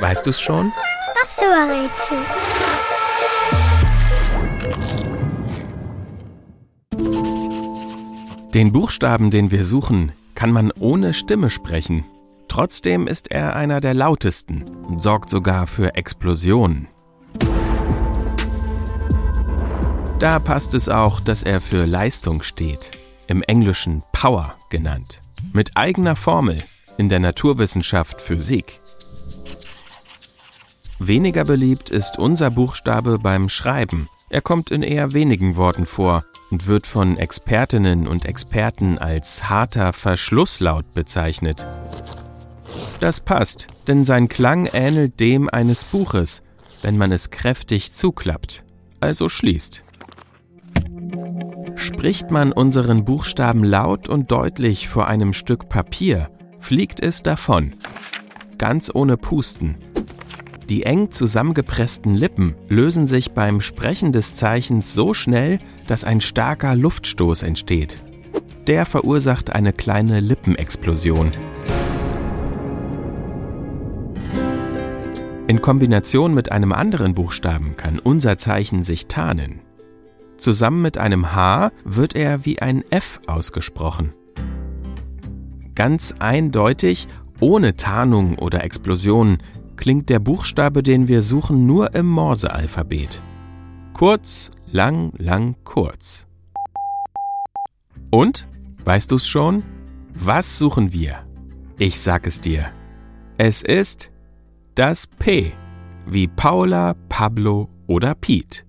Weißt du's schon? Ach so, Rätsel. Den Buchstaben, den wir suchen, kann man ohne Stimme sprechen. Trotzdem ist er einer der lautesten und sorgt sogar für Explosionen. Da passt es auch, dass er für Leistung steht, im Englischen Power genannt, mit eigener Formel in der Naturwissenschaft Physik. Weniger beliebt ist unser Buchstabe beim Schreiben. Er kommt in eher wenigen Worten vor und wird von Expertinnen und Experten als harter Verschlusslaut bezeichnet. Das passt, denn sein Klang ähnelt dem eines Buches, wenn man es kräftig zuklappt, also schließt. Spricht man unseren Buchstaben laut und deutlich vor einem Stück Papier, fliegt es davon, ganz ohne Pusten. Die eng zusammengepressten Lippen lösen sich beim Sprechen des Zeichens so schnell, dass ein starker Luftstoß entsteht. Der verursacht eine kleine Lippenexplosion. In Kombination mit einem anderen Buchstaben kann unser Zeichen sich tarnen. Zusammen mit einem H wird er wie ein F ausgesprochen. Ganz eindeutig, ohne Tarnung oder Explosion, klingt der Buchstabe, den wir suchen, nur im Morsealphabet. Kurz, lang, lang, kurz. Und? Weißt du's schon? Was suchen wir? Ich sag es dir. Es ist das P, wie Paula, Pablo oder Piet.